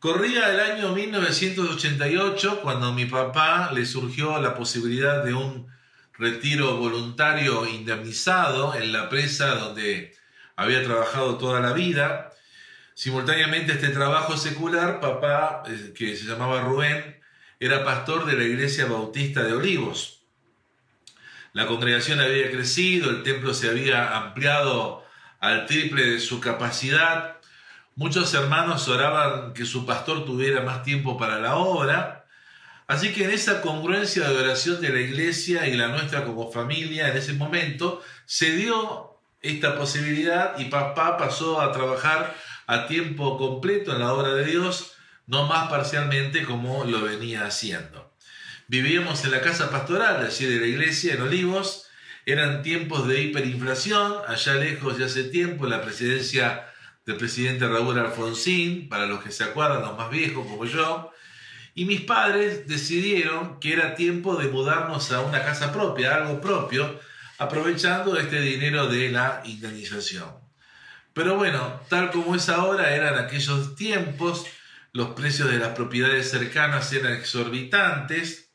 Corría el año 1988 cuando a mi papá le surgió la posibilidad de un retiro voluntario indemnizado en la presa donde había trabajado toda la vida. Simultáneamente este trabajo secular, papá, eh, que se llamaba Rubén, era pastor de la iglesia bautista de Olivos. La congregación había crecido, el templo se había ampliado al triple de su capacidad Muchos hermanos oraban que su pastor tuviera más tiempo para la obra. Así que en esa congruencia de oración de la iglesia y la nuestra como familia, en ese momento, se dio esta posibilidad y papá pasó a trabajar a tiempo completo en la obra de Dios, no más parcialmente como lo venía haciendo. Vivíamos en la casa pastoral allí de la iglesia, en Olivos. Eran tiempos de hiperinflación, allá lejos de hace tiempo, la presidencia del presidente Raúl Alfonsín, para los que se acuerdan, los más viejos como yo, y mis padres decidieron que era tiempo de mudarnos a una casa propia, algo propio, aprovechando este dinero de la indemnización. Pero bueno, tal como es ahora, eran aquellos tiempos, los precios de las propiedades cercanas eran exorbitantes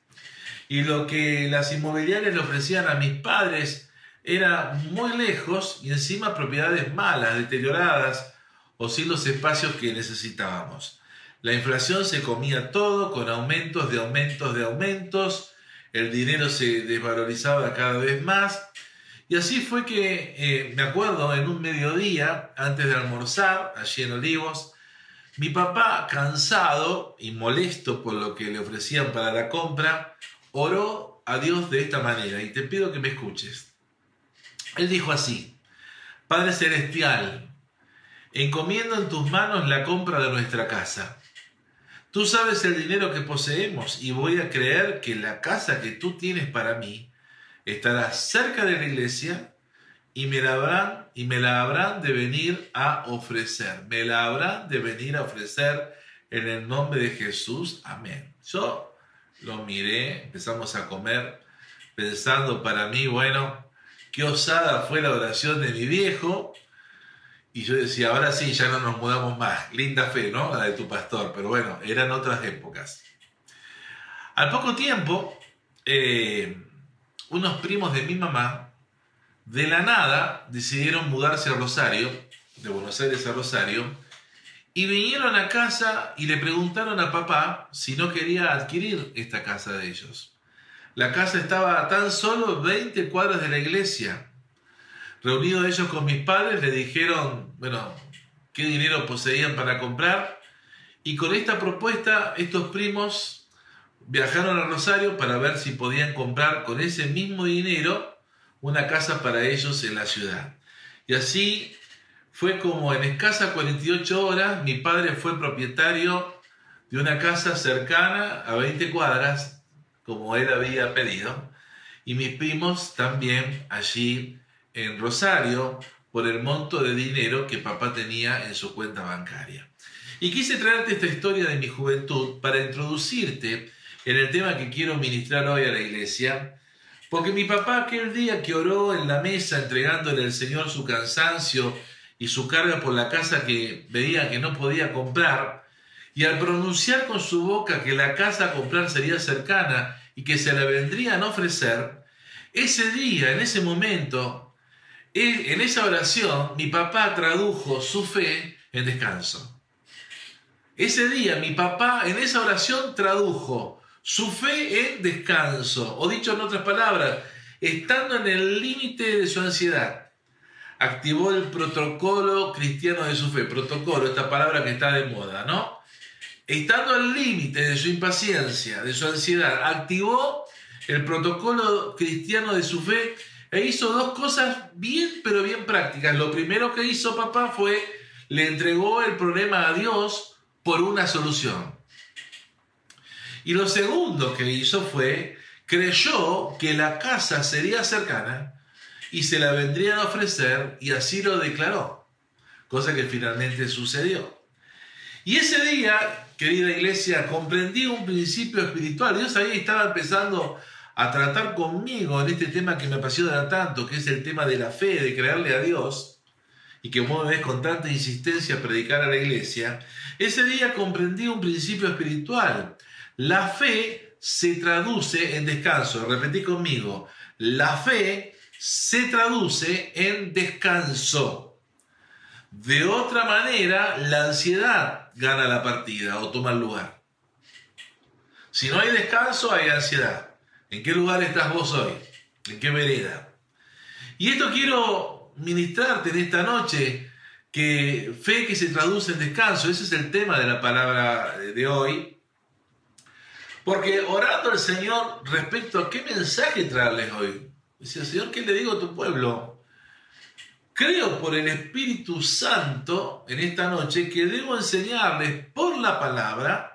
y lo que las inmobiliarias le ofrecían a mis padres era muy lejos y encima propiedades malas, deterioradas, o sin los espacios que necesitábamos. La inflación se comía todo con aumentos de aumentos de aumentos, el dinero se desvalorizaba cada vez más. Y así fue que, eh, me acuerdo, en un mediodía, antes de almorzar, allí en Olivos, mi papá, cansado y molesto por lo que le ofrecían para la compra, oró a Dios de esta manera, y te pido que me escuches. Él dijo así, Padre Celestial, encomiendo en tus manos la compra de nuestra casa. Tú sabes el dinero que poseemos y voy a creer que la casa que tú tienes para mí estará cerca de la iglesia y me la habrán, y me la habrán de venir a ofrecer. Me la habrán de venir a ofrecer en el nombre de Jesús. Amén. Yo lo miré, empezamos a comer pensando para mí, bueno, qué osada fue la oración de mi viejo, y yo decía, ahora sí, ya no nos mudamos más. Linda fe, ¿no? La de tu pastor. Pero bueno, eran otras épocas. Al poco tiempo, eh, unos primos de mi mamá, de la nada, decidieron mudarse a Rosario, de Buenos Aires a Rosario, y vinieron a casa y le preguntaron a papá si no quería adquirir esta casa de ellos. La casa estaba a tan solo 20 cuadras de la iglesia Reunidos ellos con mis padres, le dijeron, bueno, qué dinero poseían para comprar. Y con esta propuesta, estos primos viajaron a Rosario para ver si podían comprar con ese mismo dinero una casa para ellos en la ciudad. Y así fue como en escasas 48 horas mi padre fue propietario de una casa cercana a 20 cuadras, como él había pedido, y mis primos también allí en Rosario por el monto de dinero que papá tenía en su cuenta bancaria. Y quise traerte esta historia de mi juventud para introducirte en el tema que quiero ministrar hoy a la iglesia, porque mi papá aquel día que oró en la mesa entregándole al Señor su cansancio y su carga por la casa que veía que no podía comprar, y al pronunciar con su boca que la casa a comprar sería cercana y que se la vendrían a ofrecer, ese día, en ese momento, en esa oración mi papá tradujo su fe en descanso. Ese día mi papá en esa oración tradujo su fe en descanso, o dicho en otras palabras, estando en el límite de su ansiedad, activó el protocolo cristiano de su fe, protocolo, esta palabra que está de moda, ¿no? Estando al límite de su impaciencia, de su ansiedad, activó el protocolo cristiano de su fe e hizo dos cosas bien, pero bien prácticas. Lo primero que hizo papá fue, le entregó el problema a Dios por una solución. Y lo segundo que hizo fue, creyó que la casa sería cercana y se la vendrían a ofrecer y así lo declaró, cosa que finalmente sucedió. Y ese día, querida iglesia, comprendí un principio espiritual. Dios ahí estaba empezando a tratar conmigo en este tema que me apasiona tanto, que es el tema de la fe, de creerle a Dios. y que mueves con tanta insistencia predicar a la iglesia, ese día comprendí un principio espiritual. La fe se traduce en descanso. Repetí conmigo. La fe se traduce en descanso. De otra manera, la ansiedad gana la partida o toma el lugar. Si no hay descanso, hay ansiedad. ¿En qué lugar estás vos hoy? ¿En qué vereda? Y esto quiero ministrarte en esta noche, que fe que se traduce en descanso, ese es el tema de la palabra de hoy. Porque orando al Señor respecto a qué mensaje traerles hoy. Dice, Señor, ¿qué le digo a tu pueblo? Creo por el Espíritu Santo en esta noche que debo enseñarles por la palabra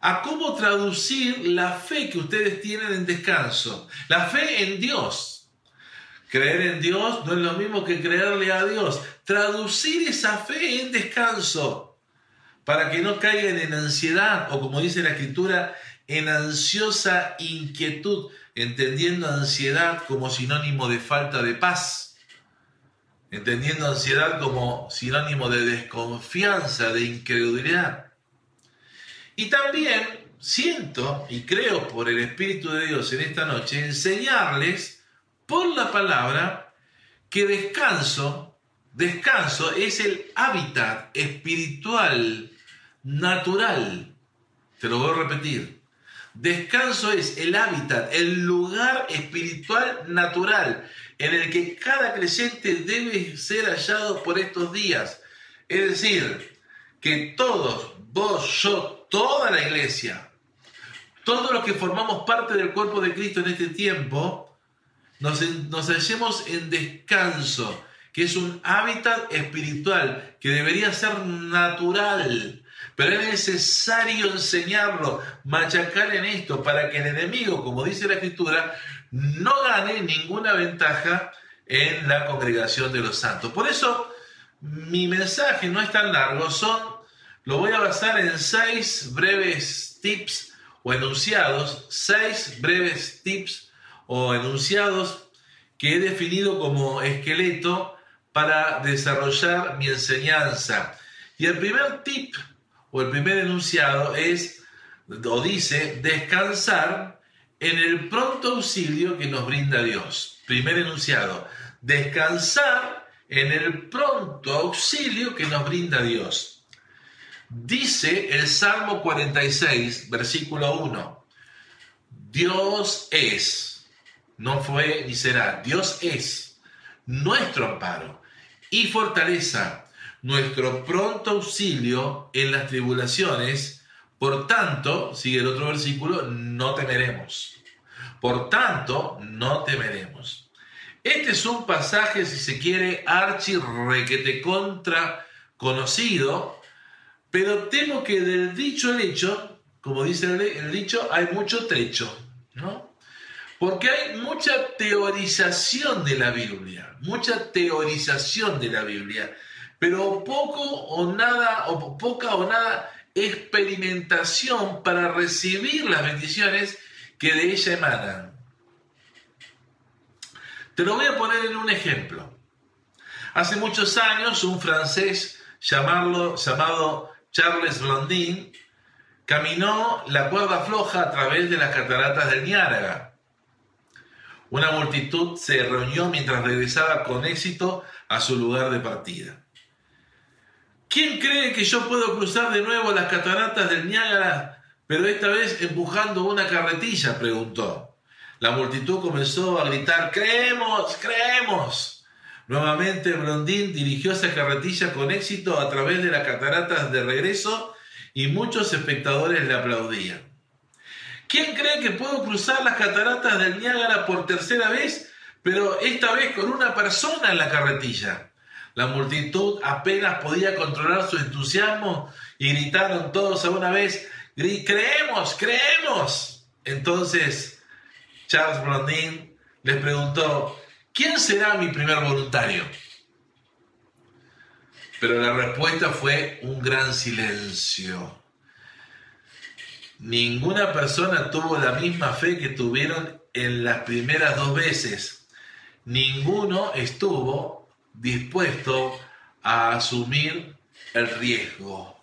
a cómo traducir la fe que ustedes tienen en descanso. La fe en Dios. Creer en Dios no es lo mismo que creerle a Dios. Traducir esa fe en descanso para que no caigan en ansiedad o como dice la escritura, en ansiosa inquietud, entendiendo ansiedad como sinónimo de falta de paz, entendiendo ansiedad como sinónimo de desconfianza, de incredulidad. Y también siento y creo por el Espíritu de Dios en esta noche enseñarles por la palabra que descanso, descanso es el hábitat espiritual natural. Te lo voy a repetir. Descanso es el hábitat, el lugar espiritual natural en el que cada creyente debe ser hallado por estos días. Es decir, que todos, vos, yo, toda la iglesia, todos los que formamos parte del cuerpo de Cristo en este tiempo, nos, hallemos en descanso, que es un hábitat espiritual que debería ser natural. Pero es necesario enseñarlo, machacar en esto, para que el enemigo, como dice la escritura, no gane ninguna ventaja en la congregación de los santos. Por eso mi mensaje no es tan largo, son, lo voy a basar en seis breves tips o enunciados, seis breves tips o enunciados que he definido como esqueleto para desarrollar mi enseñanza. Y el primer tip o el primer enunciado es, o dice, descansar en el pronto auxilio que nos brinda Dios. Primer enunciado, descansar en el pronto auxilio que nos brinda Dios. Dice el Salmo 46, versículo 1, Dios es no fue ni será. Dios es nuestro amparo y fortaleza, nuestro pronto auxilio en las tribulaciones. Por tanto, sigue el otro versículo, no temeremos. Por tanto, no temeremos. Este es un pasaje, si se quiere, archi requete contra conocido, pero temo que del dicho el hecho, como dice el dicho, hay mucho trecho, ¿no? Porque hay mucha teorización de la Biblia, mucha teorización de la Biblia, pero poco o nada, o poca o nada experimentación para recibir las bendiciones que de ella emanan. Te lo voy a poner en un ejemplo. Hace muchos años un francés llamado Charles Blondin caminó la cuerda floja a través de las cataratas del Niágara una multitud se reunió mientras regresaba con éxito a su lugar de partida. ¿Quién cree que yo puedo cruzar de nuevo las cataratas del Niágara, pero esta vez empujando una carretilla? preguntó. La multitud comenzó a gritar, creemos, creemos. Nuevamente Blondín dirigió esa carretilla con éxito a través de las cataratas de regreso y muchos espectadores le aplaudían. ¿Quién cree que puedo cruzar las cataratas del Niágara por tercera vez, pero esta vez con una persona en la carretilla? La multitud apenas podía controlar su entusiasmo y gritaron todos a una vez, creemos, creemos. Entonces Charles Blondin les preguntó, ¿quién será mi primer voluntario? Pero la respuesta fue un gran silencio. Ninguna persona tuvo la misma fe que tuvieron en las primeras dos veces. Ninguno estuvo dispuesto a asumir el riesgo.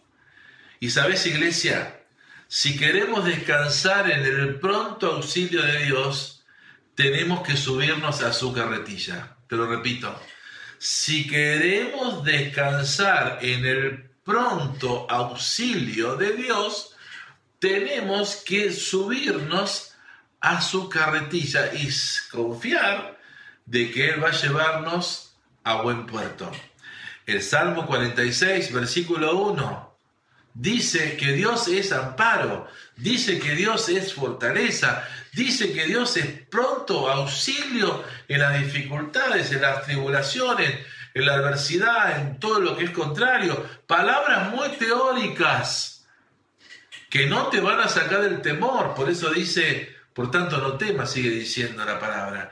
Y sabes, iglesia, si queremos descansar en el pronto auxilio de Dios, tenemos que subirnos a su carretilla. Te lo repito. Si queremos descansar en el pronto auxilio de Dios, tenemos que subirnos a su carretilla y confiar de que Él va a llevarnos a buen puerto. El Salmo 46, versículo 1, dice que Dios es amparo, dice que Dios es fortaleza, dice que Dios es pronto auxilio en las dificultades, en las tribulaciones, en la adversidad, en todo lo que es contrario. Palabras muy teóricas que no te van a sacar del temor. Por eso dice, por tanto no temas, sigue diciendo la palabra.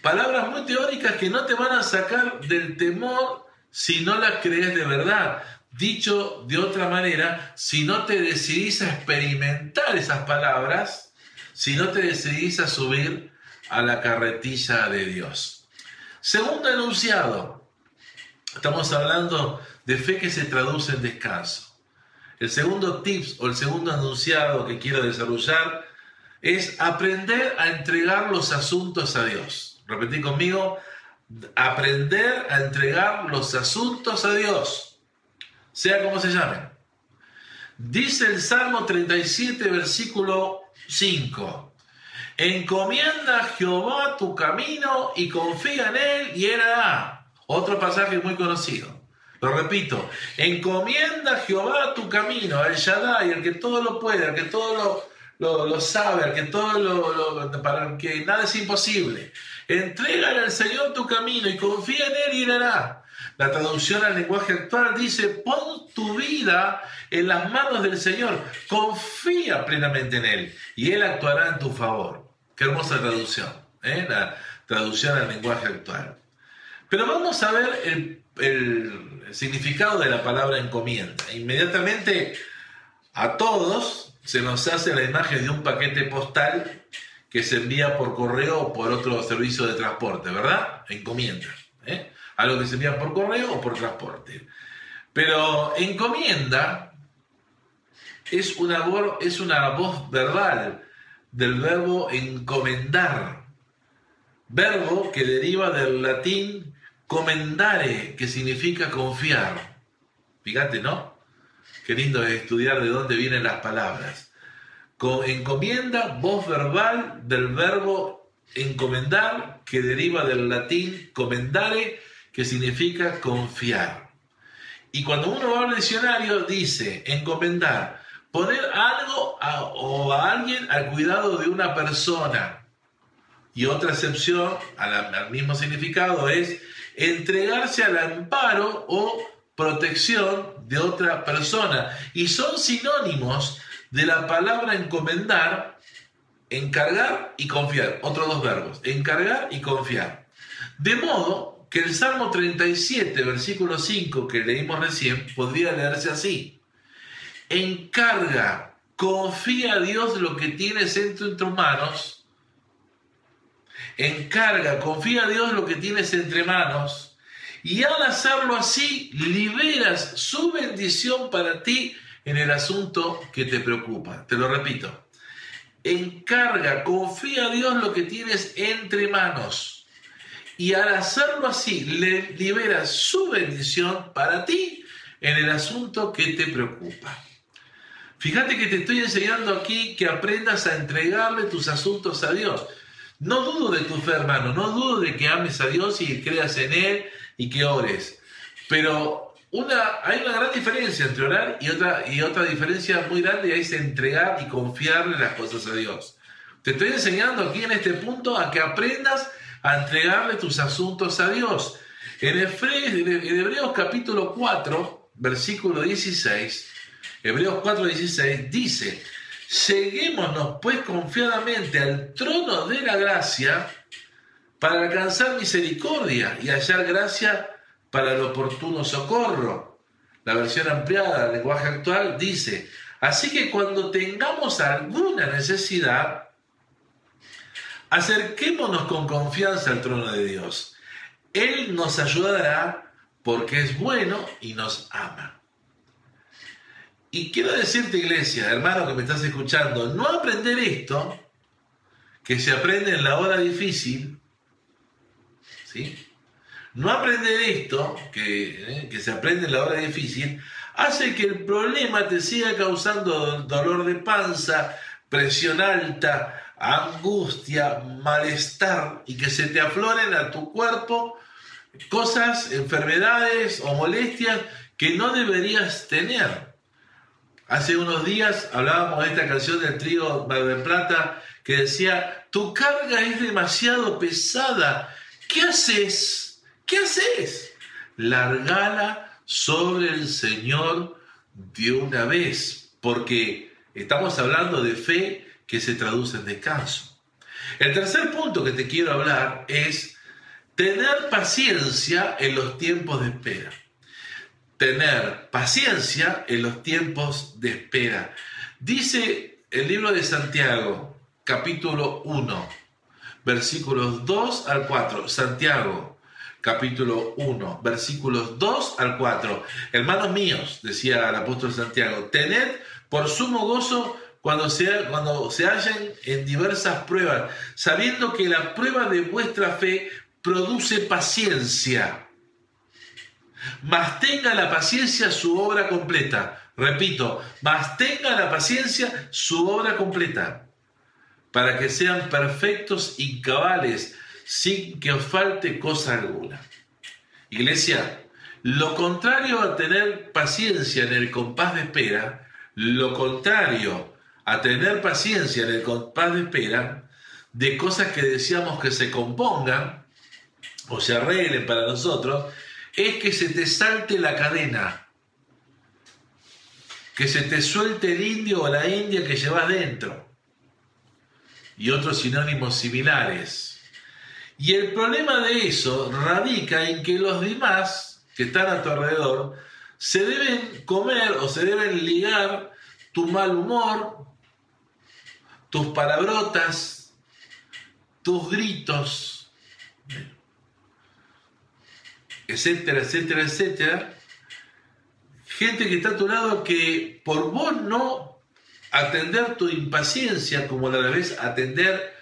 Palabras muy teóricas que no te van a sacar del temor si no las crees de verdad. Dicho de otra manera, si no te decidís a experimentar esas palabras, si no te decidís a subir a la carretilla de Dios. Segundo enunciado, estamos hablando de fe que se traduce en descanso. El segundo tips o el segundo enunciado que quiero desarrollar es aprender a entregar los asuntos a Dios. Repetí conmigo, aprender a entregar los asuntos a Dios, sea como se llame. Dice el Salmo 37, versículo 5. Encomienda a Jehová tu camino y confía en él y él. Otro pasaje muy conocido. Lo repito, encomienda a Jehová tu camino, al Shaddai, el que todo lo puede, el que todo lo, lo, sabe, el que todo lo, para que nada es imposible. Entrégale al Señor tu camino y confía en Él y Él. La traducción al lenguaje actual dice, pon tu vida en las manos del Señor, confía plenamente en Él y Él actuará en tu favor. Qué hermosa traducción, ¿eh? la traducción al lenguaje actual. Pero vamos a ver el, el significado de la palabra encomienda. Inmediatamente a todos se nos hace la imagen de un paquete postal que se envía por correo o por otro servicio de transporte, ¿verdad? Encomienda. Algo que se envía por correo o por transporte. Pero encomienda es una, es una voz verbal del verbo encomendar, verbo que deriva del latín comendare, que significa confiar. Fíjate, ¿no? Qué lindo es estudiar de dónde vienen las palabras encomienda, voz verbal del verbo encomendar, que deriva del latín comendare, que significa confiar. Y cuando uno va al diccionario dice encomendar, poner algo o a alguien al cuidado de una persona. Y otra excepción al mismo significado es entregarse al amparo o protección de otra persona. Y son sinónimos de la palabra encomendar, encargar y confiar. Otros dos verbos, encargar y confiar. De modo que el Salmo 37, versículo 5 que leímos recién, podría leerse así. Encarga, confía a Dios lo que tienes entre tus manos. Encarga, confía a Dios lo que tienes entre manos. Y al hacerlo así, liberas su bendición para ti en el asunto que te preocupa. Te lo repito. Encarga, confía a Dios lo que tienes entre manos. Y al hacerlo así, le libera su bendición para ti en el asunto que te preocupa. Fíjate que te estoy enseñando aquí que aprendas a entregarle tus asuntos a Dios. No dudo de tu fe, hermano, no dudo de que ames a Dios y creas en Él y que ores. Pero una, hay una gran diferencia entre orar y otra, y otra diferencia muy grande es entregar y confiarle las cosas a Dios. Te estoy enseñando aquí en este punto a que aprendas a entregarle tus asuntos a Dios. En Hebreos, capítulo 4, versículo 16, Hebreos 4, 16 dice, seguémonos pues confiadamente al trono de la gracia para alcanzar misericordia y hallar gracia para el oportuno socorro. La versión ampliada del lenguaje actual dice, así que cuando tengamos alguna necesidad, acerquémonos con confianza al trono de Dios. Él nos ayudará porque es bueno y nos ama. Y quiero decirte, iglesia, hermano que me estás escuchando, no aprender esto, que se aprende en la hora difícil, ¿sí? No aprender esto, que, eh, que se aprende en la hora difícil, hace que el problema te siga causando dolor de panza, presión alta, angustia, malestar y que se te afloren a tu cuerpo cosas, enfermedades o molestias que no deberías tener. Hace unos días hablábamos de esta canción del trío Mar Plata que decía, tu carga es demasiado pesada, ¿qué haces? ¿Qué haces? Largala sobre el Señor de una vez, porque estamos hablando de fe que se traduce en descanso. El tercer punto que te quiero hablar es tener paciencia en los tiempos de espera. Tener paciencia en los tiempos de espera. Dice el libro de Santiago, capítulo 1, versículos 2 al 4. Santiago, capítulo 1, versículos 2 al 4. Hermanos míos, decía el apóstol Santiago, tened por sumo gozo cuando se, cuando se hallen en diversas pruebas, sabiendo que la prueba de vuestra fe produce paciencia. Mas tenga la paciencia su obra completa. Repito, mas tenga la paciencia su obra completa, para que sean perfectos y cabales, sin que os falte cosa alguna. Iglesia, lo contrario a tener paciencia en el compás de espera, lo contrario a tener paciencia en el compás de espera, de cosas que deseamos que se compongan, o se arreglen para nosotros, es que se te salte la cadena, que se te suelte el indio o la india que llevas dentro, y otros sinónimos similares. Y el problema de eso radica en que los demás que están a tu alrededor se deben comer o se deben ligar tu mal humor, tus palabrotas, tus gritos, etcétera, etcétera, etcétera. Gente que está a tu lado que por vos no atender tu impaciencia como la debes atender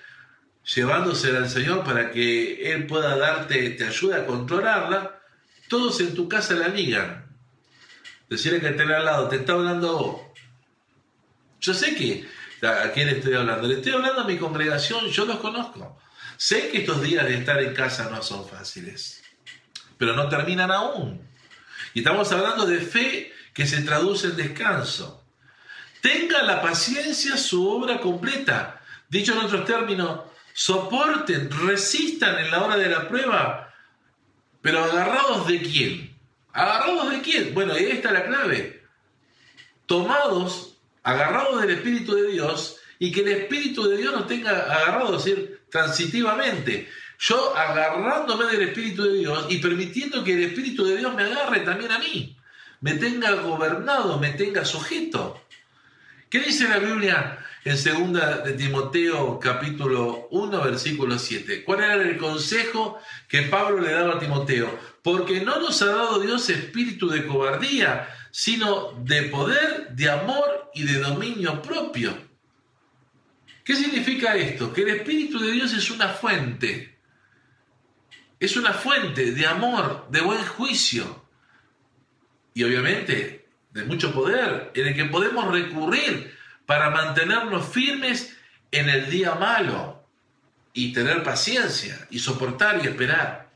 llevándosela al Señor para que Él pueda darte, te ayude a controlarla, todos en tu casa la ligan. Decirle que te al lado, te está hablando vos. Yo sé que a quién estoy hablando. Le estoy hablando a mi congregación, yo los conozco. Sé que estos días de estar en casa no son fáciles pero no terminan aún. Y estamos hablando de fe que se traduce en descanso. Tenga la paciencia su obra completa. Dicho en otros términos, soporten, resistan en la hora de la prueba, pero agarrados de quién? ¿Agarrados de quién? Bueno, ahí está la clave. Tomados, agarrados del Espíritu de Dios y que el Espíritu de Dios nos tenga agarrados, es decir, transitivamente yo agarrándome del Espíritu de Dios y permitiendo que el Espíritu de Dios me agarre también a mí, me tenga gobernado, me tenga sujeto. ¿Qué dice la Biblia en 2 de Timoteo capítulo 1 versículo 7? ¿Cuál era el consejo que Pablo le daba a Timoteo? Porque no nos ha dado Dios espíritu de cobardía, sino de poder, de amor y de dominio propio. ¿Qué significa esto? Que el Espíritu de Dios es una fuente es una fuente de amor, de buen juicio y obviamente de mucho poder en el que podemos recurrir para mantenernos firmes en el día malo y tener paciencia y soportar y esperar.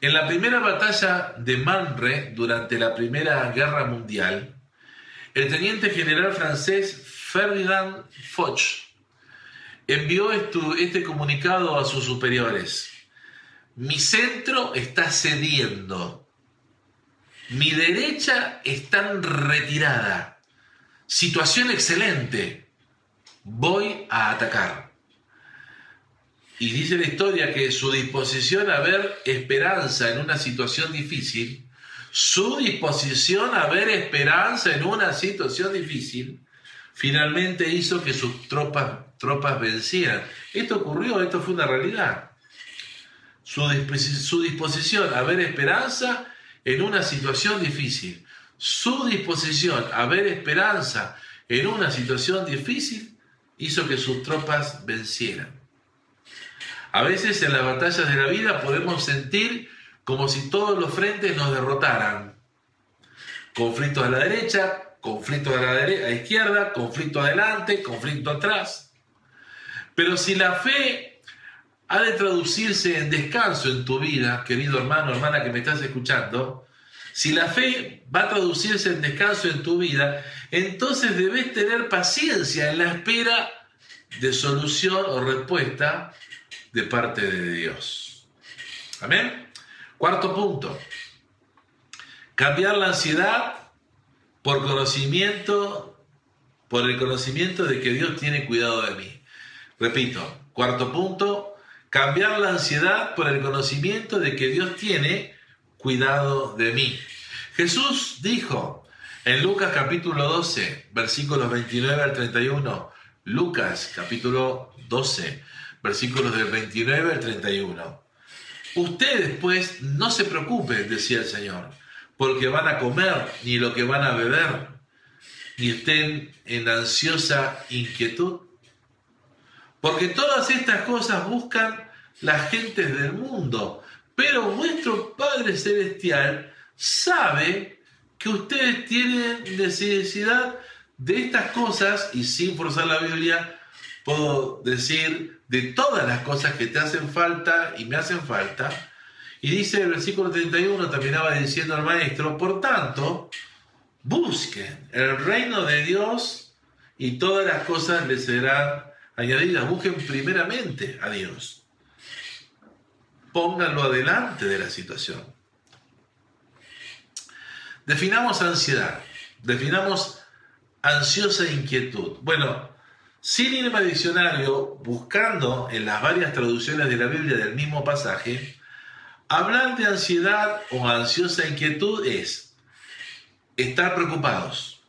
En la primera batalla de Manre durante la Primera Guerra Mundial, el teniente general francés Ferdinand Foch envió este comunicado a sus superiores. Mi centro está cediendo. Mi derecha está retirada. Situación excelente. Voy a atacar. Y dice la historia que su disposición a ver esperanza en una situación difícil, su disposición a ver esperanza en una situación difícil, finalmente hizo que sus tropas, tropas vencieran. Esto ocurrió, esto fue una realidad. su, disposición a ver esperanza en una situación difícil. Su disposición a ver esperanza en una situación difícil hizo que sus tropas vencieran. A veces en las batallas de la vida podemos sentir como si todos los frentes nos derrotaran. Conflicto a la derecha, conflicto a la, derecha, a izquierda, conflicto adelante, conflicto atrás. Pero si la fe ha de traducirse en descanso en tu vida, querido hermano, hermana que me estás escuchando, si la fe va a traducirse en descanso en tu vida, entonces debes tener paciencia en la espera de solución o respuesta de parte de Dios. Amén. Cuarto punto. Cambiar la ansiedad por conocimiento, por el conocimiento de que Dios tiene cuidado de mí. Repito, cuarto punto, cambiar la ansiedad por el conocimiento de que Dios tiene cuidado de mí. Jesús dijo en Lucas capítulo 12, versículos 29 al 31, Lucas capítulo 12, versículos del 29 al 31. Ustedes pues no se preocupen, decía el Señor, porque van a comer, ni lo que van a beber, ni estén en ansiosa inquietud. Porque todas estas cosas buscan las gentes del mundo, pero vuestro Padre Celestial sabe que ustedes tienen necesidad de estas cosas, y sin forzar la Biblia, puedo decir de todas las cosas que te hacen falta y me hacen falta, y dice el versículo 31, terminaba diciendo el maestro, por tanto, busquen el reino de Dios y todas las cosas les serán añadidas. Busquen primeramente a Dios. Pónganlo adelante de la situación. Definamos ansiedad. Definamos ansiosa inquietud. Bueno, sin irme al diccionario, buscando en las varias traducciones de la Biblia del mismo pasaje, Hablar de ansiedad o ansiosa inquietud es estar preocupados.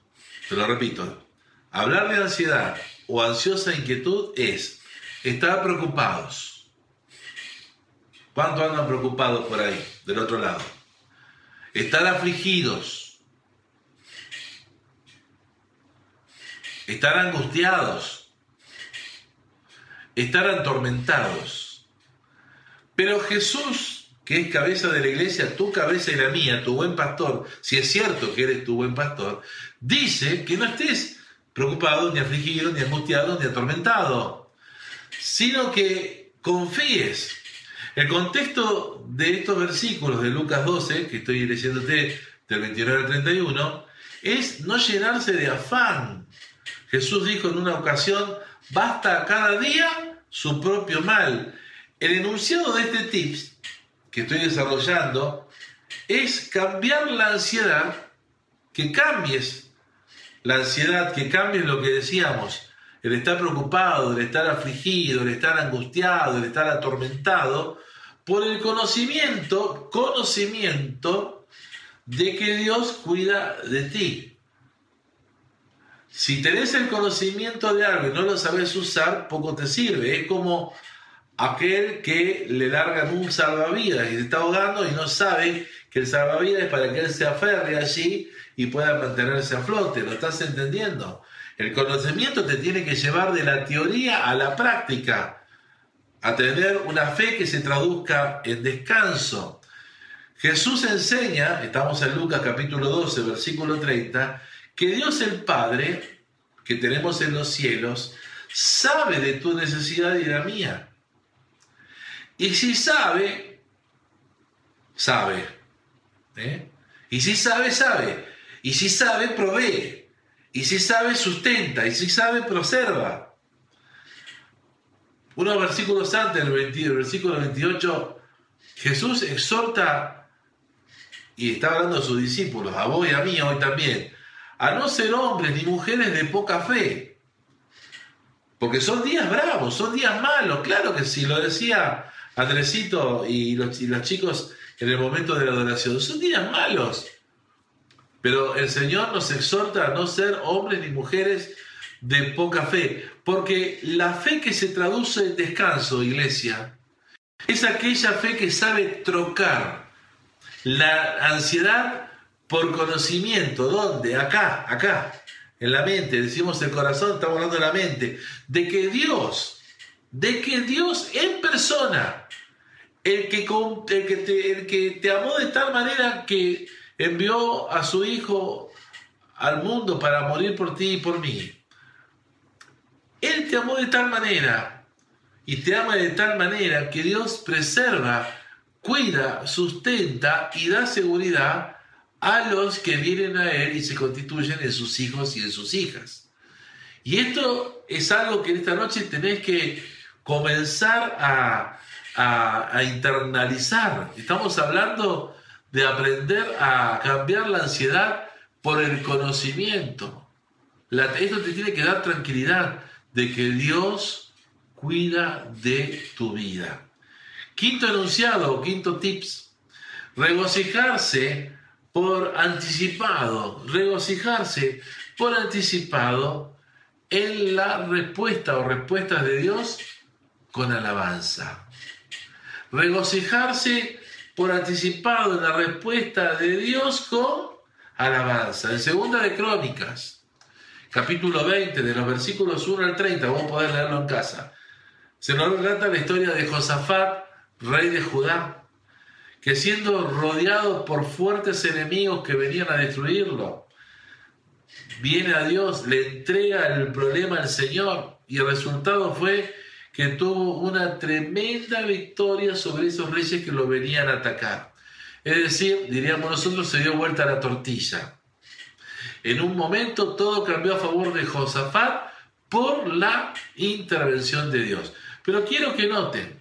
Te lo repito. Hablar de ansiedad o ansiosa inquietud es estar preocupados. ¿Cuánto andan preocupados por ahí, del otro lado? Estar afligidos. Estar angustiados. Estar atormentados. Pero Jesús que es cabeza de la iglesia, tu cabeza y la mía, tu buen pastor, si es cierto que eres tu buen pastor, dice que no estés preocupado, ni afligido, ni angustiado, ni atormentado, sino que confíes. El contexto de estos versículos de Lucas 12, que estoy leyéndote del 29 al 31, es no llenarse de afán. Jesús dijo en una ocasión, basta cada día su propio mal. El enunciado de este tips que estoy desarrollando es cambiar la ansiedad, que cambies la ansiedad, que cambies lo que decíamos, el estar preocupado, el estar afligido, el estar angustiado, el estar atormentado, por el conocimiento, conocimiento de que Dios cuida de ti. Si tenés el conocimiento de algo y no lo sabes usar, poco te sirve. Es como aquel que le largan un salvavidas y se está ahogando y no sabe que el salvavidas es para que él se aferre allí y pueda mantenerse a flote. ¿Lo estás entendiendo? El conocimiento te tiene que llevar de la teoría a la práctica, a tener una fe que se traduzca en descanso. Jesús enseña, estamos en Lucas capítulo 12, versículo 30, que Dios el Padre, que tenemos en los cielos, sabe de tu necesidad y la mía. Y si sabe, sabe. ¿eh? Y si sabe, sabe. Y si sabe, provee. Y si sabe, sustenta. Y si sabe, preserva. Unos versículos antes, el, el versículo 28, Jesús exhorta, y está hablando a sus discípulos, a vos y a mí hoy también, a no ser hombres ni mujeres de poca fe. Porque son días bravos, son días malos, claro que sí, lo decía Andresito y los, y los chicos en el momento de la adoración. Son días malos. Pero el Señor nos exhorta a no ser hombres ni mujeres de poca fe, porque la fe que se traduce en descanso, iglesia, Es aquella fe que sabe trocar la ansiedad por conocimiento. ¿Dónde? Acá, acá, en la mente. Decimos el corazón, estamos hablando de la mente. De que Dios, de que Dios en persona, el que, el que, te, el que te amó de tal manera que envió a su Hijo al mundo para morir por ti y por mí. Él te amó de tal manera y te ama de tal manera que Dios preserva, cuida, sustenta y da seguridad a los que vienen a Él y se constituyen en sus hijos y en sus hijas. Y esto es algo que esta noche tenés que comenzar a, a internalizar. Estamos hablando de aprender a cambiar la ansiedad por el conocimiento. esto te tiene que dar tranquilidad de que Dios cuida de tu vida. Quinto enunciado, quinto tips, regocijarse por anticipado, regocijarse por anticipado en la respuesta o respuestas de Dios con alabanza. Regocijarse por anticipado en la respuesta de Dios con alabanza. En segunda de Crónicas, capítulo 20, de los versículos 1 al 30, vamos a poder leerlo en casa. Se nos relata la historia de Josafat, rey de Judá, que siendo rodeado por fuertes enemigos que venían a destruirlo, viene a Dios, le entrega el problema al Señor y el resultado fue que tuvo una tremenda victoria sobre esos reyes que lo venían a atacar. Es decir, diríamos nosotros, se dio vuelta a la tortilla. En un momento todo cambió a favor de Josafat por la intervención de Dios. Pero quiero que noten,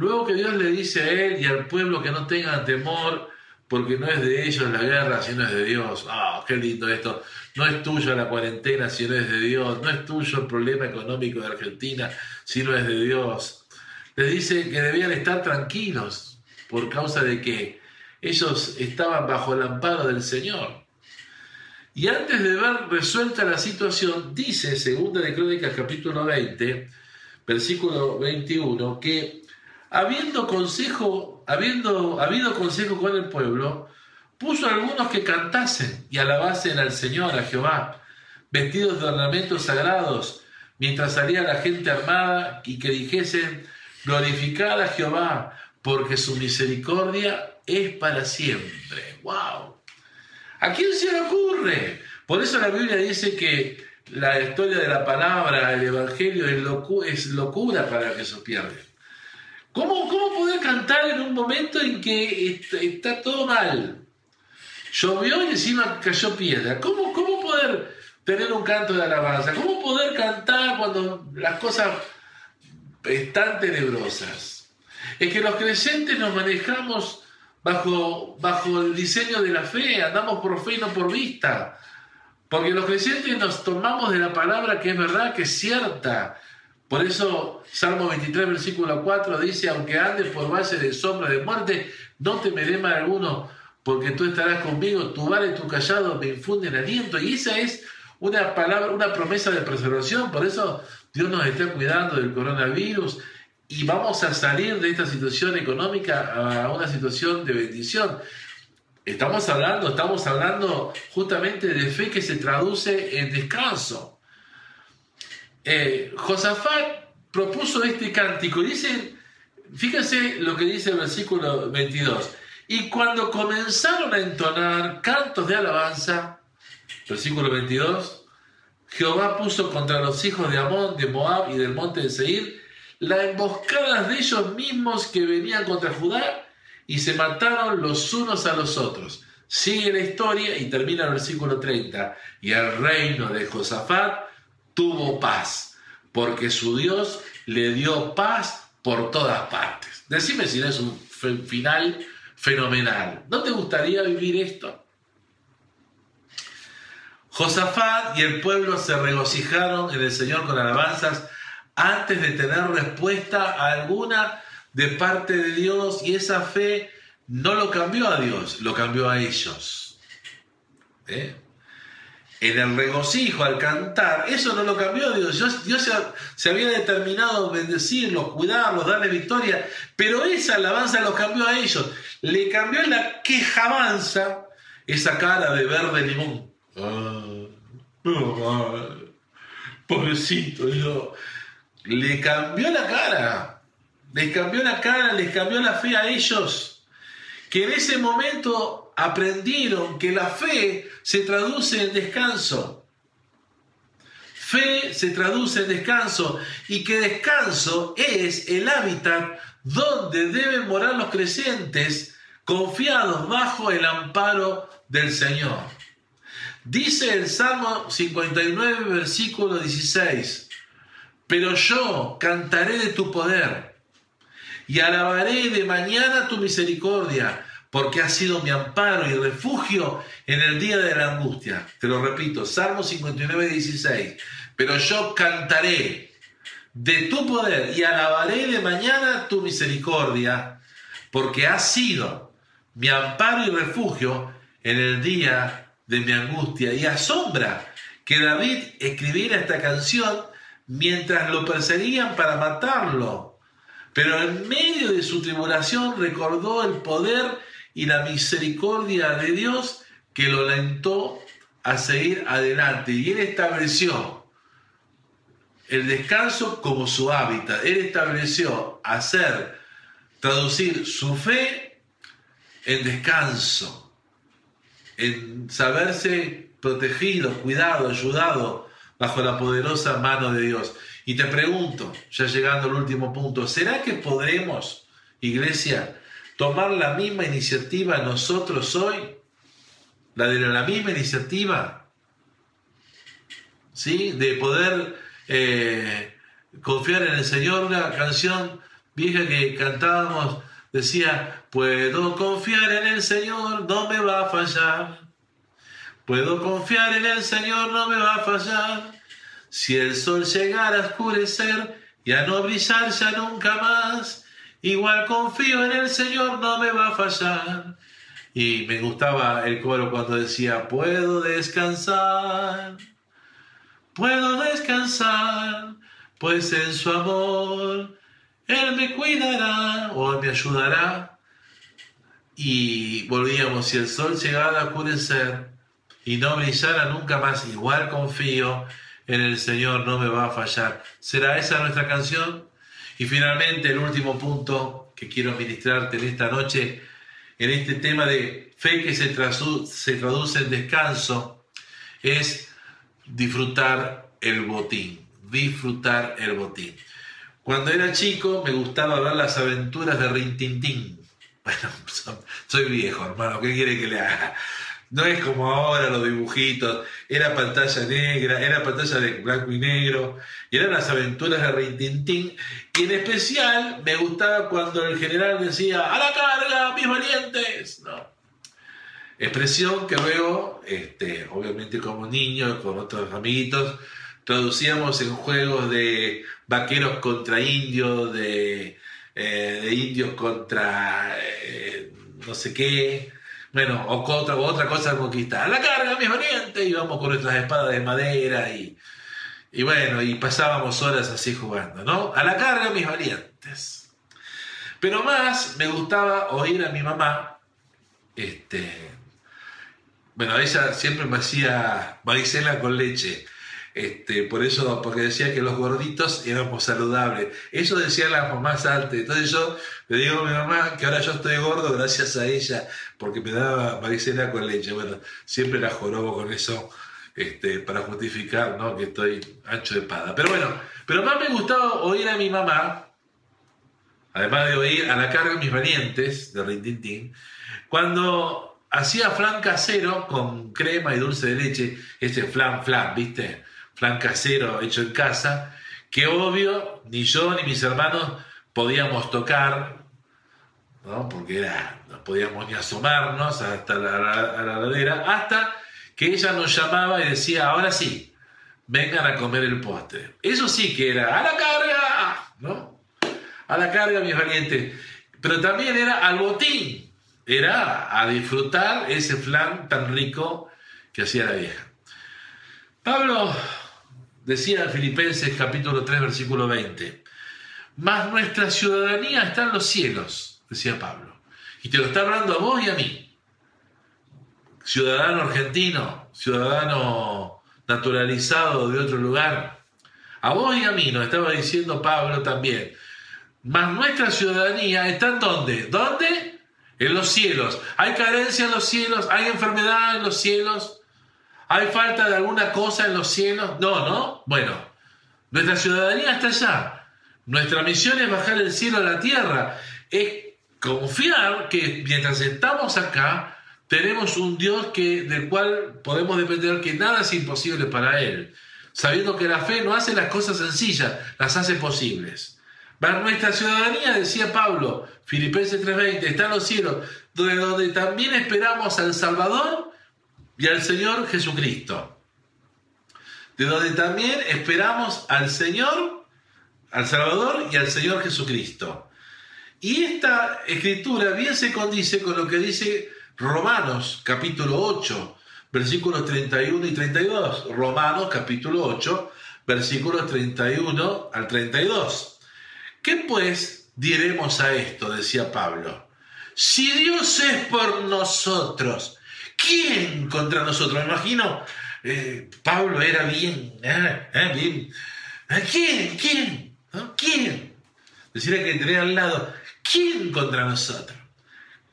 luego que Dios le dice a él y al pueblo que no tengan temor, porque no es de ellos la guerra, sino es de Dios. ¡Ah, qué lindo esto! No es tuyo la cuarentena, sino es de Dios. No es tuyo el problema económico de Argentina, sino es de Dios. Les dice que debían estar tranquilos por causa de que ellos estaban bajo el amparo del Señor. Y antes de ver resuelta la situación, dice, segunda de Crónicas capítulo 20, versículo 21, que habiendo consejo, habiendo habido consejo con el pueblo, puso algunos que cantasen y alabasen al Señor, a Jehová, vestidos de ornamentos sagrados, mientras salía la gente armada y que dijesen, glorificad a Jehová, porque su misericordia es para siempre. ¡Wow! ¿A quién se le ocurre? Por eso la Biblia dice que la historia de la palabra, el Evangelio, es, locura para que se pierde. ¿Cómo, ¿Cómo poder cantar en un momento en que está, todo mal? Llovió y encima cayó piedra. ¿Cómo, ¿Cómo poder tener un canto de alabanza? ¿Cómo poder cantar cuando las cosas están tenebrosas? Es que los creyentes nos manejamos bajo, bajo el diseño de la fe, andamos por fe y no por vista. Porque los creyentes nos tomamos de la palabra que es verdad, que es cierta. Por eso Salmo 23, versículo 4 dice, aunque andes por base de sombra de muerte, no temeré mal alguno, porque tú estarás conmigo, tu vara y tu callado me infunden aliento. Y esa es una palabra, una promesa de preservación. Por eso Dios nos está cuidando del coronavirus y vamos a salir de esta situación económica a una situación de bendición. Estamos hablando, estamos hablando justamente de fe que se traduce en descanso. Eh, Josafat propuso este cántico. Dice, fíjense lo que dice el versículo 22. Y cuando comenzaron a entonar cantos de alabanza, versículo 22, Jehová puso contra los hijos de Amón, de Moab y del monte de Seir la emboscada de ellos mismos que venían contra Judá y se mataron los unos a los otros. Sigue la historia y termina el versículo 30. Y el reino de Josafat tuvo paz, porque su Dios le dio paz por todas partes. Decime si no es un final fenomenal. ¿No te gustaría vivir esto? Josafat y el pueblo se regocijaron en el Señor con alabanzas antes de tener respuesta alguna de parte de Dios y esa fe no lo cambió a Dios, lo cambió a ellos. ¿Eh? En el regocijo, al cantar, eso no lo cambió Dios. Dios, se, se, había determinado bendecirlos, cuidarlos, darle victoria, pero esa alabanza lo cambió a ellos. Le cambió la quejabanza, esa cara de verde limón. Ah, pobrecito, yo. Le cambió la cara. Les cambió la cara, les cambió la fe a ellos. Que en ese momento aprendieron que la fe se traduce en descanso. Fe se traduce en descanso y que descanso es el hábitat donde deben morar los creyentes confiados bajo el amparo del Señor. Dice el Salmo 59, versículo 16, pero yo cantaré de tu poder y alabaré de mañana tu misericordia porque ha sido mi amparo y refugio en el día de la angustia. Te lo repito, Salmo 59, 16. Pero yo cantaré de tu poder y alabaré de mañana tu misericordia, porque ha sido mi amparo y refugio en el día de mi angustia. Y asombra que David escribiera esta canción mientras lo perseguían para matarlo. Pero en medio de su tribulación recordó el poder y la misericordia de Dios que lo alentó a seguir adelante. Y él estableció el descanso como su hábitat. Él estableció hacer, traducir su fe en descanso, en saberse protegido, cuidado, ayudado bajo la poderosa mano de Dios. Y te pregunto, ya llegando al último punto, ¿será que podremos, iglesia, tomar la misma iniciativa nosotros hoy, la de la misma iniciativa, ¿sí? de poder eh, confiar en el Señor. Una canción vieja que cantábamos decía, puedo confiar en el Señor, no me va a fallar. Puedo confiar en el Señor, no me va a fallar. Si el sol llegara a oscurecer y a no brillar ya nunca más, Igual confío en el Señor, no me va a fallar. Y me gustaba el coro cuando decía, puedo descansar, puedo descansar, pues en su amor Él me cuidará o me ayudará. Y volvíamos, si el sol llegara a oscurecer y no brillara nunca más, igual confío en el Señor, no me va a fallar. ¿Será esa nuestra canción? Y finalmente el último punto que quiero ministrarte en esta noche, en este tema de fe que se, se traduce en descanso, es disfrutar el botín, disfrutar el botín. Cuando era chico me gustaba ver las aventuras de Rintintín. Bueno, soy viejo, hermano, ¿qué quiere que le haga? No es como ahora los dibujitos, era pantalla negra, era pantalla de blanco y negro, y eran las aventuras de Rintintín. Y en especial me gustaba cuando el general decía, ¡a la carga, mis valientes! No. Expresión que luego, este, obviamente como niño, con otros amiguitos, traducíamos en juegos de vaqueros contra indios, de, eh, indios contra eh, no sé qué bueno, o otra, otra cosa conquistar. La carga, mis valientes, íbamos con nuestras espadas de madera y, y bueno, y pasábamos horas así jugando, ¿no? A la carga, mis valientes. Pero más me gustaba oír a mi mamá, este, bueno, ella siempre me hacía maicena con leche. Este, por eso, porque decía que los gorditos éramos saludables. Eso decía la mamás antes. Entonces yo le digo a mi mamá que ahora yo estoy gordo gracias a ella, porque me daba maicena con leche. Bueno, siempre la jorobo con eso este, para justificar ¿no? que estoy ancho de espada. Pero bueno, pero más me gustaba oír a mi mamá, además de oír a la carga mis valientes de Rintintín, cuando hacía flan casero con crema y dulce de leche, ese flan flan, ¿viste? Flan casero hecho en casa, que obvio ni yo ni mis hermanos podíamos tocar, ¿no? porque era, no podíamos ni asomarnos hasta la, la ladera, hasta que ella nos llamaba y decía, ahora sí, vengan a comer el postre. Eso sí que era, a la carga, ¿no? A la carga, mis valientes. Pero también era al botín, era a disfrutar ese flan tan rico que hacía la vieja. Pablo decía en Filipenses capítulo 3 versículo 20, mas nuestra ciudadanía está en los cielos, decía Pablo. Y te lo está hablando a vos y a mí. Ciudadano argentino, ciudadano naturalizado de otro lugar. A vos y a mí nos estaba diciendo Pablo también. Mas nuestra ciudadanía está en dónde? ¿Dónde? En los cielos. ¿Hay carencia en los cielos? ¿Hay enfermedad en los cielos? ¿Hay falta de alguna cosa en los cielos? No, ¿no? Bueno, nuestra ciudadanía está allá. Nuestra misión es bajar el cielo a la tierra. Es confiar que mientras estamos acá, tenemos un Dios que, del cual podemos depender que nada es imposible para Él, sabiendo que la fe no hace las cosas sencillas, las hace posibles. Nuestra ciudadanía, decía Pablo, Filipenses 3:20, está en los cielos, donde, donde también esperamos al Salvador y al Señor Jesucristo. De donde también esperamos al Señor, al Salvador y al Señor Jesucristo. Y esta escritura bien se condice con lo que dice Romanos capítulo 8, versículos 31 y 32. Romanos capítulo 8, versículos 31 al 32. ¿Qué pues diremos a esto? decía Pablo. Si Dios es por nosotros, ¿quién contra nosotros? Me imagino, eh, Pablo era bien, eh, eh, bien. ¿Quién? ¿Quién? ¿Quién? Decirle que tenía al lado, ¿quién contra nosotros?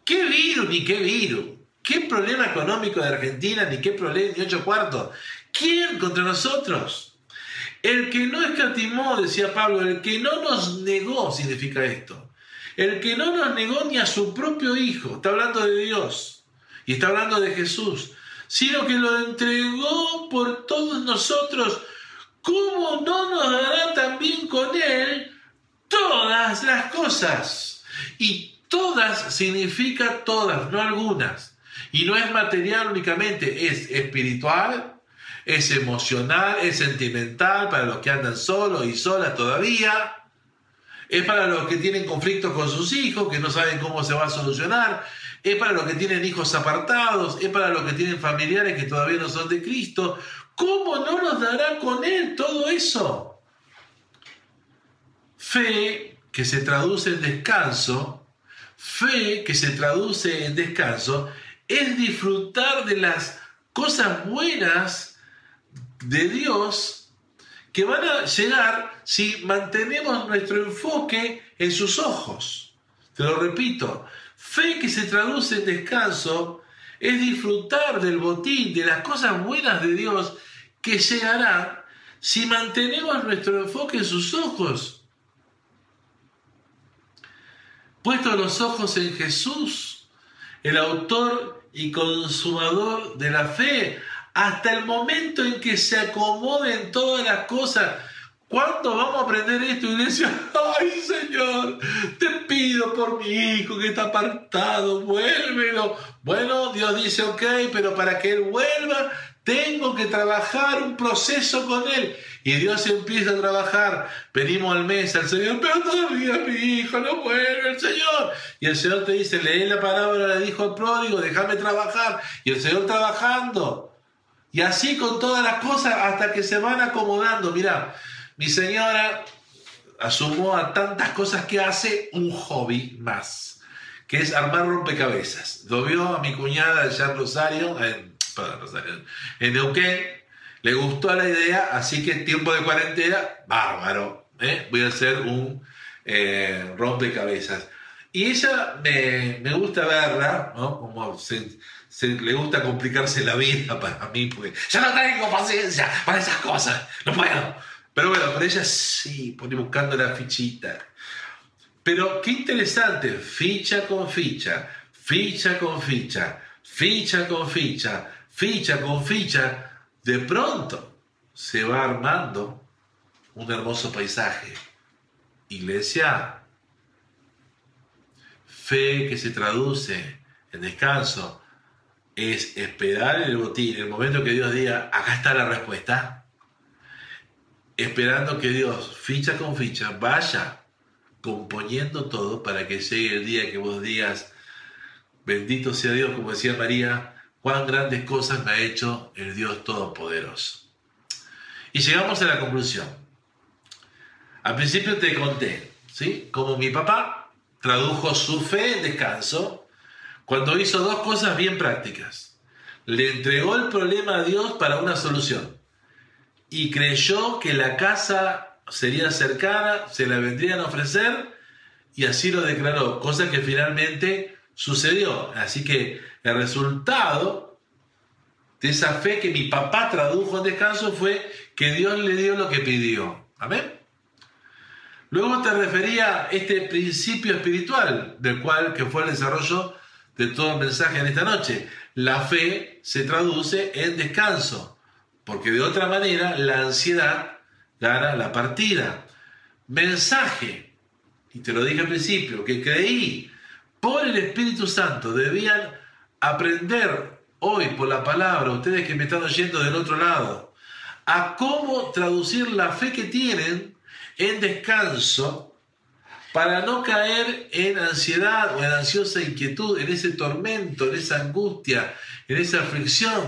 ¿Qué virus ni qué virus? ¿Qué problema económico de Argentina ni qué problema ni ocho cuartos? ¿Quién contra nosotros? El que no escatimó, decía Pablo, el que no nos negó, significa esto. El que no nos negó ni a su propio Hijo, está hablando de Dios y está hablando de Jesús, sino que lo entregó por todos nosotros, ¿cómo no nos dará también con Él todas las cosas? Y Todas significa todas, no algunas. Y no es material únicamente, es espiritual, es emocional, es sentimental para los que andan solos y solas todavía. Es para los que tienen conflictos con sus hijos, que no saben cómo se va a solucionar. Es para los que tienen hijos apartados. Es para los que tienen familiares que todavía no son de Cristo. ¿Cómo no nos dará con Él todo eso? Fe que se traduce en descanso Fe, que se traduce en descanso, es disfrutar de las cosas buenas de Dios que van a llegar si mantenemos nuestro enfoque en sus ojos. Te lo repito, fe que se traduce en descanso es disfrutar del botín, de las cosas buenas de Dios que llegarán si mantenemos nuestro enfoque en sus ojos. puesto los ojos en Jesús, el autor y consumador de la fe, hasta el momento en que se acomoden todas las cosas. ¿Cuándo vamos a aprender esto, iglesia? Ay, Señor, te por mi hijo que está apartado, vuélvelo. Bueno, Dios dice, ok, pero para que él vuelva, tengo que trabajar un proceso con él. Y Dios empieza a trabajar. Venimos al mes al Señor, pero todavía mi hijo no vuelve el Señor. Y el Señor te dice, lee la palabra, le dijo al pródigo, déjame trabajar. Y el Señor trabajando. Y así con todas las cosas hasta que se van acomodando. Mira, mi señora asumó a tantas cosas que hace un hobby más, que es armar rompecabezas. Lo vio a mi cuñada allá en Rosario, en en Neuquén le gustó la idea, así que tiempo de cuarentena, bárbaro. ¿eh? Voy a hacer un eh, rompecabezas. Y ella me, gusta verla, ¿no? Como se, le gusta complicarse la vida para mí, porque ya no tengo paciencia para esas cosas, no puedo. Pero bueno, pero ella sí, pone buscando la fichita. Pero qué interesante, ficha con ficha, ficha con ficha, ficha con ficha, ficha con ficha, de pronto se va armando un hermoso paisaje. Iglesia, fe que se traduce en descanso, es esperar el botín, el momento que Dios diga, acá está la respuesta, esperando que Dios, ficha con ficha, vaya componiendo todo para que llegue el día que vos digas, bendito sea Dios, como decía María, cuán grandes cosas me ha hecho el Dios Todopoderoso. Y llegamos a la conclusión. Al principio te conté, ¿sí? Como mi papá tradujo su fe en descanso cuando hizo dos cosas bien prácticas. Le entregó el problema a Dios para una solución y creyó que la casa sería cercana, se la vendrían a ofrecer y así lo declaró, cosa que finalmente sucedió. Así que el resultado de esa fe que mi papá tradujo en descanso fue que Dios le dio lo que pidió. Amén. Luego te refería a este principio espiritual, del cual que fue el desarrollo de todo el mensaje en esta noche. La fe se traduce en descanso, porque de otra manera la ansiedad gana la partida. Mensaje, y te lo dije al principio, que creí por el Espíritu Santo debían aprender hoy por la palabra, ustedes que me están oyendo del otro lado, a cómo traducir la fe que tienen en descanso para no caer en ansiedad o en ansiosa inquietud, en ese tormento, en esa angustia, en esa aflicción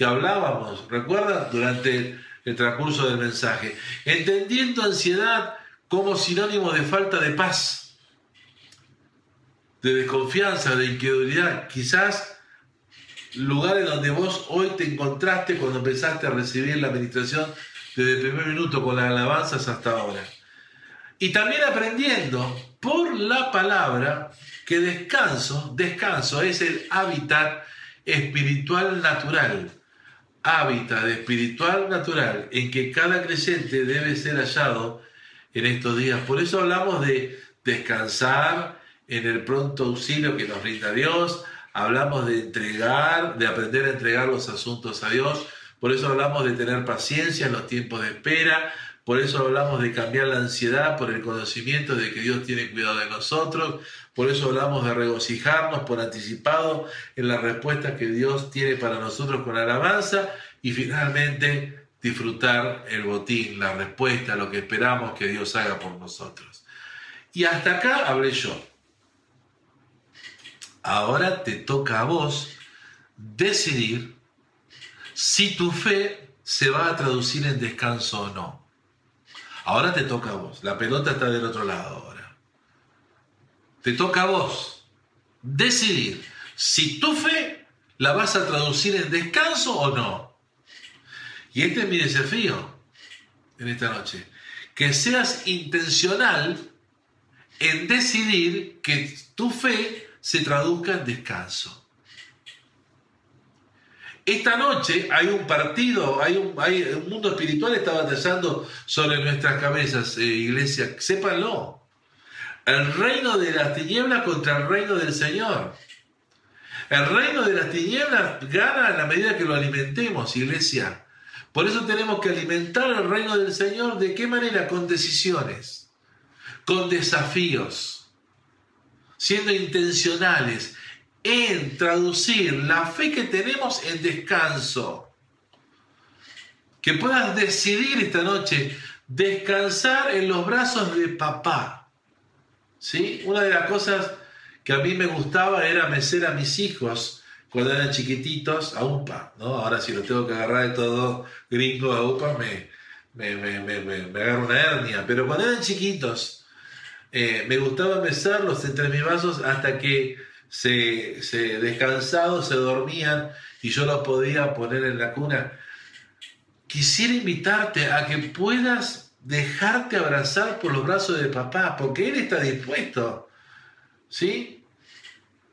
que hablábamos, ¿recuerdan? Durante el transcurso del mensaje. Entendiendo ansiedad como sinónimo de falta de paz, de desconfianza, de incredulidad, quizás lugares donde vos hoy te encontraste cuando empezaste a recibir la administración desde el primer minuto con las alabanzas hasta ahora. Y también aprendiendo por la palabra que descanso, descanso es el hábitat espiritual natural, hábitat espiritual natural en que cada creyente debe ser hallado en estos días. Por eso hablamos de descansar en el pronto auxilio que nos brinda Dios, hablamos de entregar, de aprender a entregar los asuntos a Dios, por eso hablamos de tener paciencia en los tiempos de espera, por eso hablamos de cambiar la ansiedad por el conocimiento de que Dios tiene cuidado de nosotros, por eso hablamos de regocijarnos por anticipado en la respuesta que Dios tiene para nosotros con alabanza y finalmente disfrutar el botín, la respuesta, lo que esperamos que Dios haga por nosotros. Y hasta acá hablé yo. Ahora te toca a vos decidir si tu fe se va a traducir en descanso o no. Ahora te toca a vos. La pelota está del otro lado ahora. Te toca a vos decidir si tu fe la vas a traducir en descanso o no. Y este es mi desafío en esta noche. Que seas intencional en decidir que tu fe se traduzca en descanso. Esta noche hay un partido, hay un, mundo espiritual está batallando sobre nuestras cabezas, eh, iglesia, sépanlo. El reino de las tinieblas contra el reino del Señor. El reino de las tinieblas gana a la medida que lo alimentemos, iglesia. Por eso tenemos que alimentar el reino del Señor. ¿De qué manera? Con decisiones, con desafíos, siendo intencionales, en traducir la fe que tenemos en descanso. Que puedas decidir esta noche descansar en los brazos de papá. ¿Sí? Una de las cosas que a mí me gustaba era mecer a mis hijos cuando eran chiquititos a UPA. ¿no? Ahora si lo tengo que agarrar de todo gringo a UPA me, me, me, me, agarro una hernia. Pero cuando eran chiquitos eh, me gustaba mesarlos entre mis brazos hasta que se, se descansados, se dormían y yo los podía poner en la cuna. Quisiera invitarte a que puedas dejarte abrazar por los brazos de papá, porque Él está dispuesto, ¿sí?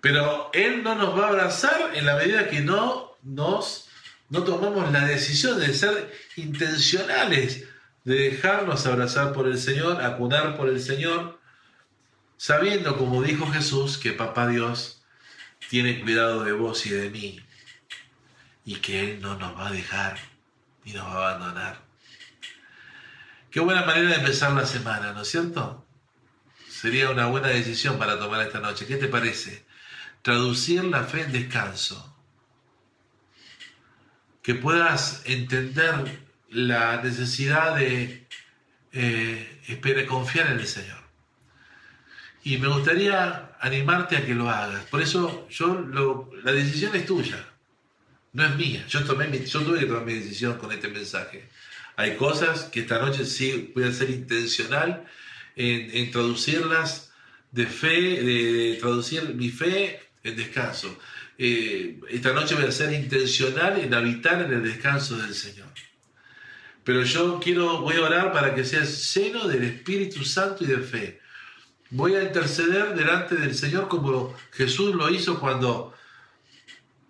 Pero Él no nos va a abrazar en la medida que no nos no tomamos la decisión de ser intencionales, de dejarnos abrazar por el Señor, acunar por el Señor, sabiendo, como dijo Jesús, que Papá Dios tiene cuidado de vos y de mí, y que Él no nos va a dejar ni nos va a abandonar. Qué buena manera de empezar la semana, ¿no es cierto? Sería una buena decisión para tomar esta noche. ¿Qué te parece? Traducir la fe en descanso. Que puedas entender la necesidad de eh, confiar en el Señor. Y me gustaría animarte a que lo hagas. Por eso yo lo, la decisión es tuya, no es mía. Yo, tomé yo tuve que tomar mi decisión con este mensaje. Hay cosas que esta noche sí voy a ser intencional en, traducirlas de fe, de, traducir mi fe en descanso. Eh, esta noche voy a ser intencional en habitar en el descanso del Señor. Pero yo quiero, voy a orar para que seas lleno del Espíritu Santo y de fe. Voy a interceder delante del Señor como Jesús lo hizo cuando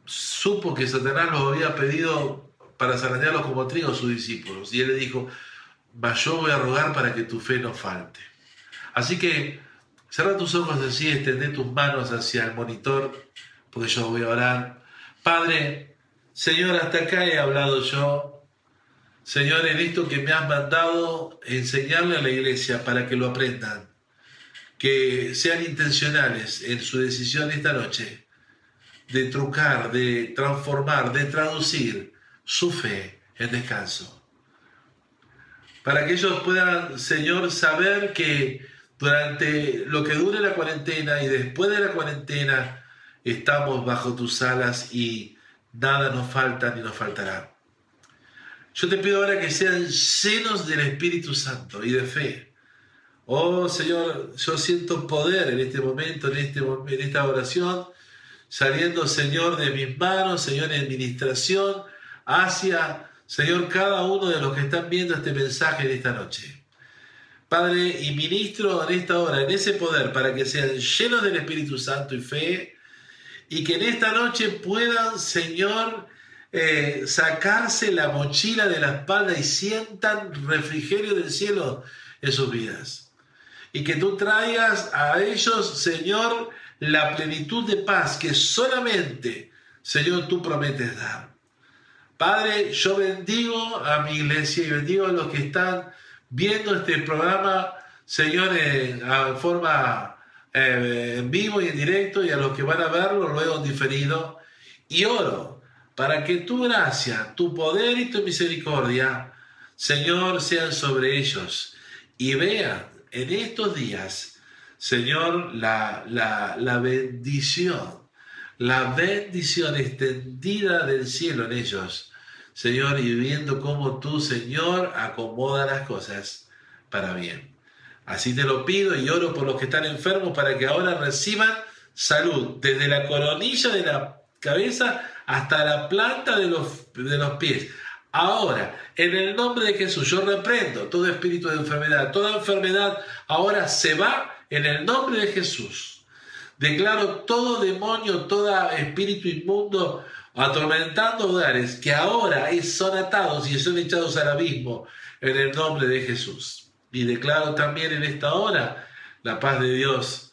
supo que Satanás lo había pedido para zarandearlos como trigo a sus discípulos. Y él le dijo, yo voy a rogar para que tu fe no falte. Así que cierra tus ojos así, extende tus manos hacia el monitor, porque yo voy a orar. Padre, Señor, hasta acá he hablado yo. Señor, en esto que me has mandado enseñarle a la iglesia para que lo aprendan, que sean intencionales en su decisión esta noche de trucar, de transformar, de traducir su fe en descanso. Para que ellos puedan, Señor, saber que durante lo que dure la cuarentena y después de la cuarentena estamos bajo tus alas y nada nos falta ni nos faltará. Yo te pido ahora que sean llenos del Espíritu Santo y de fe. Oh Señor, yo siento poder en este momento, en, este, en esta oración saliendo, Señor, de mis manos, Señor, en administración, hacia, Señor, cada uno de los que están viendo este mensaje de esta noche. Padre, y ministro en esta hora, en ese poder, para que sean llenos del Espíritu Santo y fe, y que en esta noche puedan, Señor, eh, sacarse la mochila de la espalda y sientan refrigerio del cielo en sus vidas. Y que tú traigas a ellos, Señor, la plenitud de paz que solamente, Señor, tú prometes dar. Padre, yo bendigo a mi iglesia y bendigo a los que están viendo este programa, Señor, en, forma eh, en vivo y en directo y a los que van a verlo luego diferido. Y oro para que tu gracia, tu poder y tu misericordia, Señor, sean sobre ellos y vean en estos días Señor, la, la, bendición, la bendición extendida del cielo en ellos. Señor, y viendo cómo tú, Señor, acomoda las cosas para bien. Así te lo pido y oro por los que están enfermos para que ahora reciban salud, desde la coronilla de la cabeza hasta la planta de los, de los pies. Ahora, en el nombre de Jesús, yo reprendo todo espíritu de enfermedad. Toda enfermedad ahora se va en el nombre de Jesús. Declaro todo demonio, todo espíritu inmundo atormentando hogares que ahora son atados y son echados al abismo en el nombre de Jesús. Y declaro también en esta hora la paz de Dios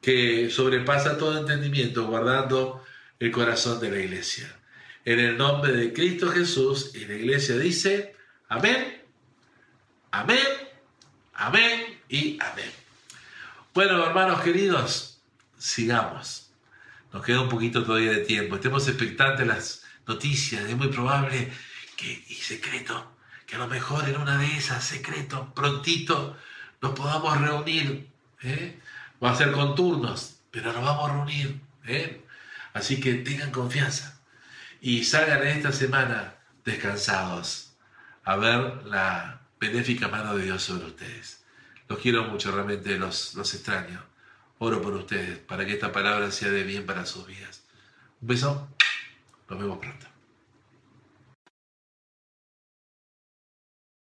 que sobrepasa todo entendimiento, guardando el corazón de la iglesia. En el nombre de Cristo Jesús, y la iglesia dice, amén, amén, amén y amén. Bueno, hermanos queridos, sigamos. Nos queda un poquito todavía de tiempo. Estemos expectantes las noticias. Es muy probable que, y secreto, que a lo mejor en una de esas, secreto, prontito, nos podamos reunir. ¿eh? Va a ser con turnos, pero nos vamos a reunir. ¿eh? Así que tengan confianza y salgan esta semana descansados a ver la benéfica mano de Dios sobre ustedes. Los quiero mucho, realmente los, los extraño. Oro por ustedes para que esta palabra sea de bien para sus vidas. Un beso, nos vemos pronto.